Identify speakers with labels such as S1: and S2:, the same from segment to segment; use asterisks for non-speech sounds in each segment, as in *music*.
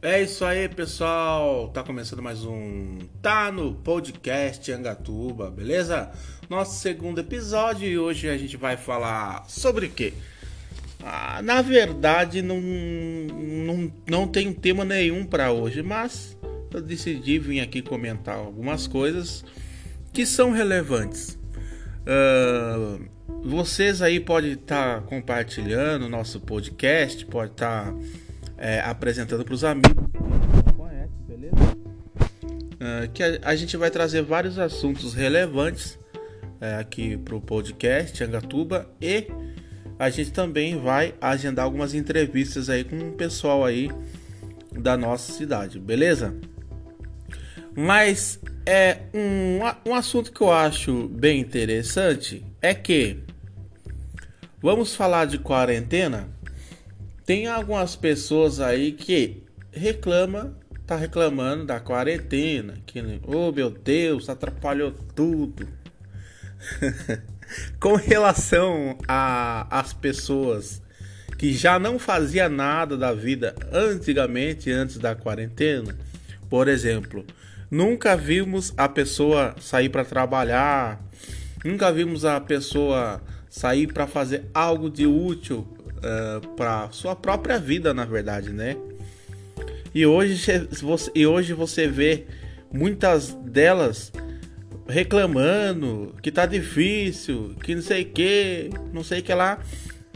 S1: É isso aí, pessoal. Tá começando mais um Tá no Podcast Angatuba, beleza? Nosso segundo episódio e hoje a gente vai falar sobre o quê? Ah, na verdade, não, não, não tem tema nenhum para hoje, mas eu decidi vir aqui comentar algumas coisas que são relevantes. Uh, vocês aí podem estar tá compartilhando nosso podcast, pode estar. Tá é, apresentando para os amigos. Conhece, beleza? Uh, que a, a, gente vai trazer vários assuntos relevantes é, aqui para o podcast Angatuba e a gente também vai agendar algumas entrevistas aí com o pessoal aí da nossa cidade, beleza? Mas é um, um assunto que eu acho bem interessante é que vamos falar de quarentena tem algumas pessoas aí que reclama, tá reclamando da quarentena, que oh meu Deus, atrapalhou tudo. *laughs* Com relação às pessoas que já não fazia nada da vida antigamente, antes da quarentena, por exemplo, nunca vimos a pessoa sair para trabalhar, nunca vimos a pessoa sair para fazer algo de útil uh, eh, para sua própria vida, na verdade, né? E hoje, você, e hoje você vê muitas delas reclamando que tá difícil, que não sei que, não sei que lá,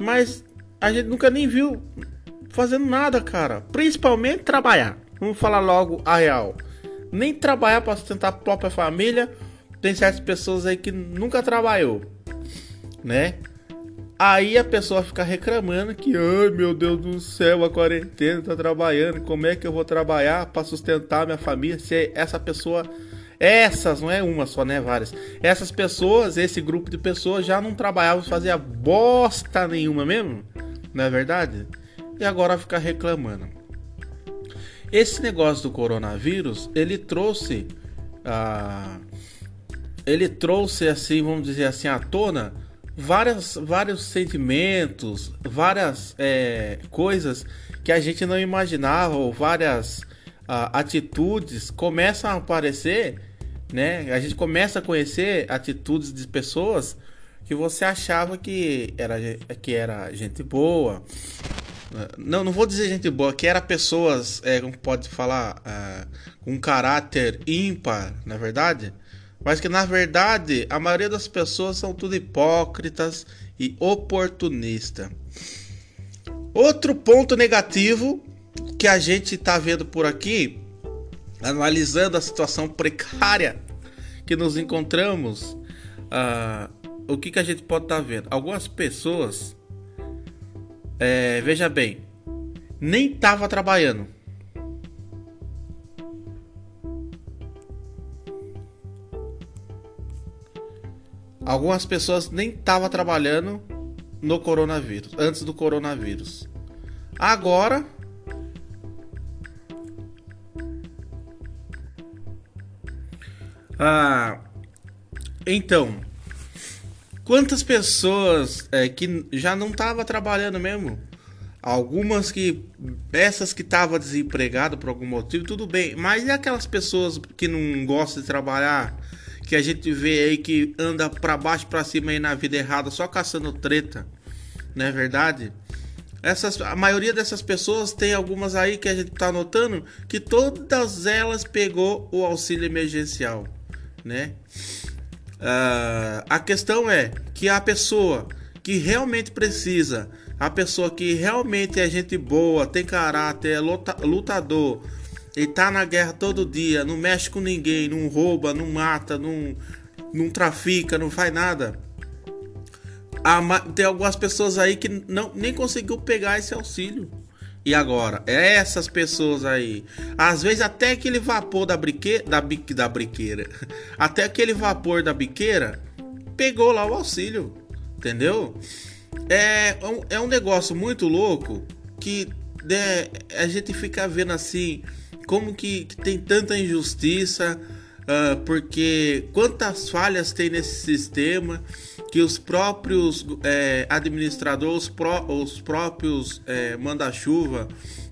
S1: mas a gente nunca nem viu fazendo nada, cara. Principalmente trabalhar. Vamos falar logo a real. Nem trabalhar para sustentar a própria família. Tem certas pessoas aí que nunca trabalhou, né? Aí a pessoa fica reclamando que, ai meu Deus do céu, a quarentena tá trabalhando, como é que eu vou trabalhar para sustentar minha família se essa pessoa, essas, não é uma só, né, várias. Essas pessoas, esse grupo de pessoas já não trabalhavam, fazia bosta nenhuma mesmo, não é verdade? E agora fica reclamando. Esse negócio do coronavírus, ele trouxe, ah, ele trouxe assim, vamos dizer assim, à tona várias, vários sentimentos, várias é, coisas que a gente não imaginava, ou várias uh, atitudes começam a aparecer, né? A gente começa a conhecer atitudes de pessoas que você achava que era, que era gente boa. Não, não vou dizer gente boa, que era pessoas, é, como pode falar, uh, caráter ímpar, na é verdade mas que na verdade a maioria das pessoas são tudo hipócritas e oportunista. Outro ponto negativo que a gente está vendo por aqui, analisando a situação precária que nos encontramos, uh, o que, que a gente pode estar tá vendo? Algumas pessoas, é, veja bem, nem estava trabalhando Algumas pessoas nem estavam trabalhando no coronavírus, antes do coronavírus. Agora Ah, então, quantas pessoas é, que já não estavam trabalhando mesmo? Algumas que, essas que estavam desempregadas por algum motivo, tudo bem. Mas e aquelas pessoas que não gostam de trabalhar? Que a gente vê aí que anda para baixo para cima aí na vida errada só caçando treta, não é verdade? Essas, a maioria dessas pessoas tem algumas aí que a gente tá notando que todas elas pegou o auxílio emergencial, né? Uh, a questão é que a pessoa que realmente precisa, a pessoa que realmente é gente boa, tem caráter, é lutador, ele tá na guerra todo dia, não mexe com ninguém, não rouba, não mata, não, não trafica, não faz nada. Tem algumas pessoas aí que não, nem conseguiu pegar esse auxílio. E agora, essas pessoas aí, às vezes até aquele vapor da briqueira, da, da briqueira, *laughs* até aquele vapor da biqueira, pegou lá o auxílio, entendeu? É, é um, é negócio muito louco que né, a gente fica vendo assim, como que, que tem tanta injustiça, uh, porque quantas falhas tem nesse sistema, que os próprios é, administradores, os, pró os próprios é, manda-chuva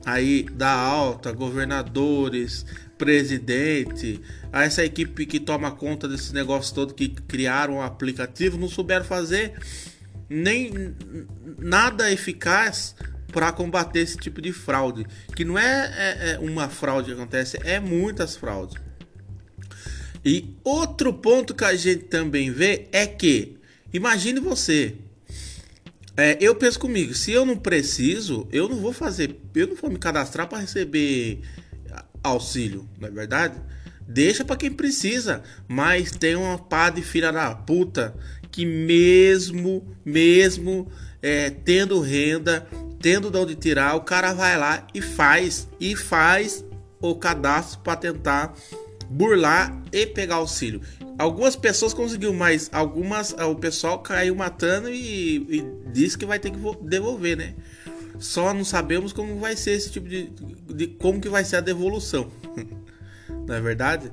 S1: aí da alta, governadores, presidente, essa equipe que toma conta desse negócio todo que criaram o aplicativo não souberam fazer nem nada eficaz para combater esse tipo de fraude, que não é, é, é uma fraude que acontece, é muitas fraudes. E outro ponto que a gente também vê é que, imagine você, é, eu penso comigo, se eu não preciso, eu não vou fazer, eu não vou me cadastrar para receber auxílio, não é verdade? Deixa para quem precisa, mas tem uma pá de filha da puta que mesmo, mesmo é, tendo renda, tendo de onde tirar, o cara vai lá e faz e faz o cadastro para tentar burlar e pegar auxílio. Algumas pessoas conseguiu, mas algumas o pessoal caiu matando e, e disse que vai ter que devolver, né? Só não sabemos como vai ser esse tipo de, de como que vai ser a devolução, *laughs* não é verdade?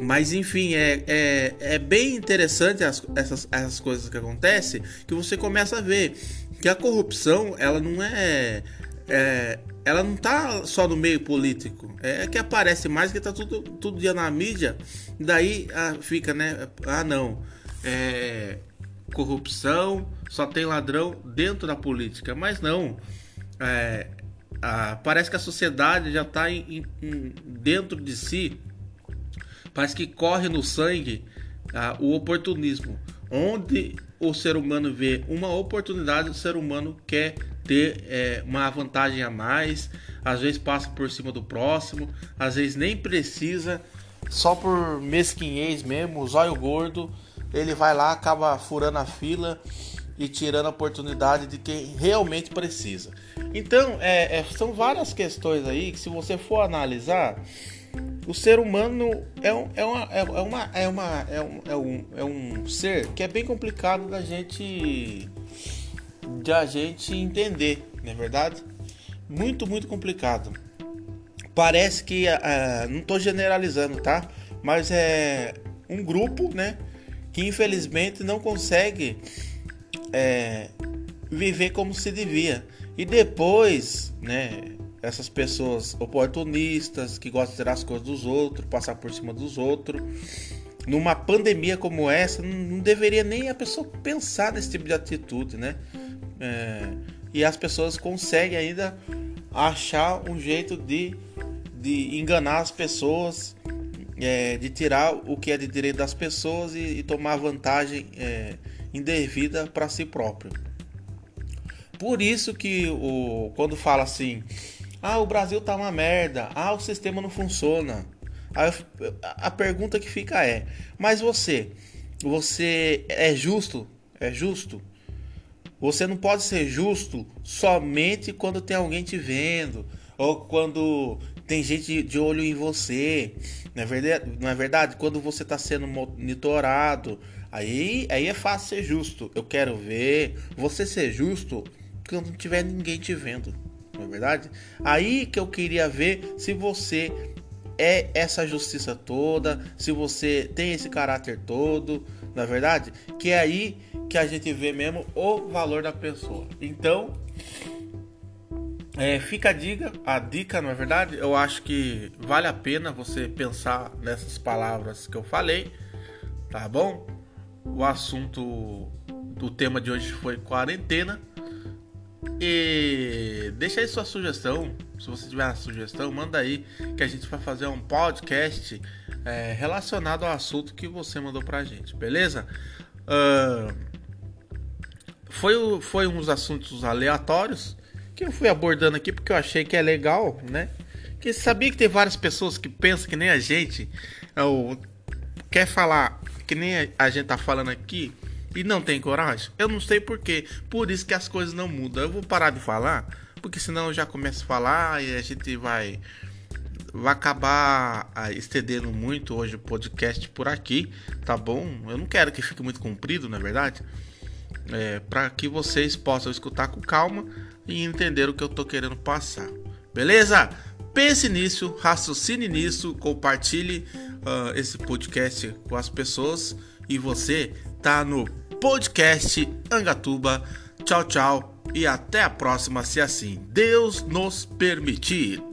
S1: Mas enfim, é, é, é bem interessante as, essas, essas coisas que acontecem que você começa a ver que a corrupção ela não é, é ela não tá só no meio político. É que aparece mais que tá tudo, tudo dia na mídia. Daí ah, fica, né? Ah, não. É, corrupção, só tem ladrão dentro da política. Mas não. É, ah, parece que a sociedade já está em, em, dentro de si. Parece que corre no sangue ah, o oportunismo. Onde o ser humano vê uma oportunidade, o ser humano quer ter é, uma vantagem a mais, às vezes passa por cima do próximo, às vezes nem precisa, só por mesquinhez mesmo, zóio gordo, ele vai lá, acaba furando a fila e tirando a oportunidade de quem realmente precisa. Então, é, é, são várias questões aí que, se você for analisar, o ser humano é, um, é, uma, é, uma, é, uma, é, um, é, um, é um ser que é bem complicado da gente de a gente entender, não é verdade? Muito, muito complicado. Parece que, uh, não estou generalizando, tá? Mas é um grupo, né? Que infelizmente não consegue é, viver como se devia. E depois, né? Essas pessoas oportunistas que gostam de tirar as coisas dos outros, passar por cima dos outros. Numa pandemia como essa, não deveria nem a pessoa pensar nesse tipo de atitude, né? É, e as pessoas conseguem ainda achar um jeito de, de enganar as pessoas, é, de tirar o que é de direito das pessoas e, e tomar vantagem é, indevida para si próprio. Por isso que o, quando fala assim, ah, o Brasil tá uma merda, ah, o sistema não funciona. A, a pergunta que fica é, mas você, você é justo? É justo? Você não pode ser justo somente quando tem alguém te vendo ou quando tem gente de olho em você. Não é verdade? Não é verdade? Quando você está sendo monitorado, aí, aí é fácil ser justo. Eu quero ver você ser justo quando não tiver ninguém te vendo. Não é verdade? Aí que eu queria ver se você é essa justiça toda, se você tem esse caráter todo, na é verdade, que é aí que a gente vê mesmo o valor da pessoa. Então, é, fica a dica, a dica, na é verdade, eu acho que vale a pena você pensar nessas palavras que eu falei, tá bom? O assunto do tema de hoje foi quarentena. E deixa aí sua sugestão. Se você tiver uma sugestão, manda aí que a gente vai fazer um podcast é, relacionado ao assunto que você mandou pra gente, beleza? Uh, foi, foi uns assuntos aleatórios que eu fui abordando aqui porque eu achei que é legal, né? Que sabia que tem várias pessoas que pensam que nem a gente, ou quer falar que nem a gente tá falando aqui e não tem coragem. Eu não sei porquê. Por isso que as coisas não mudam. Eu vou parar de falar, porque senão eu já começo a falar e a gente vai vai acabar ah, estendendo muito hoje o podcast por aqui, tá bom? Eu não quero que fique muito comprido, na é verdade é, para que vocês possam escutar com calma e entender o que eu estou querendo passar. Beleza? Pense nisso, raciocine nisso, compartilhe uh, esse podcast com as pessoas e você tá no podcast Angatuba. Tchau, tchau e até a próxima, se assim Deus nos permitir.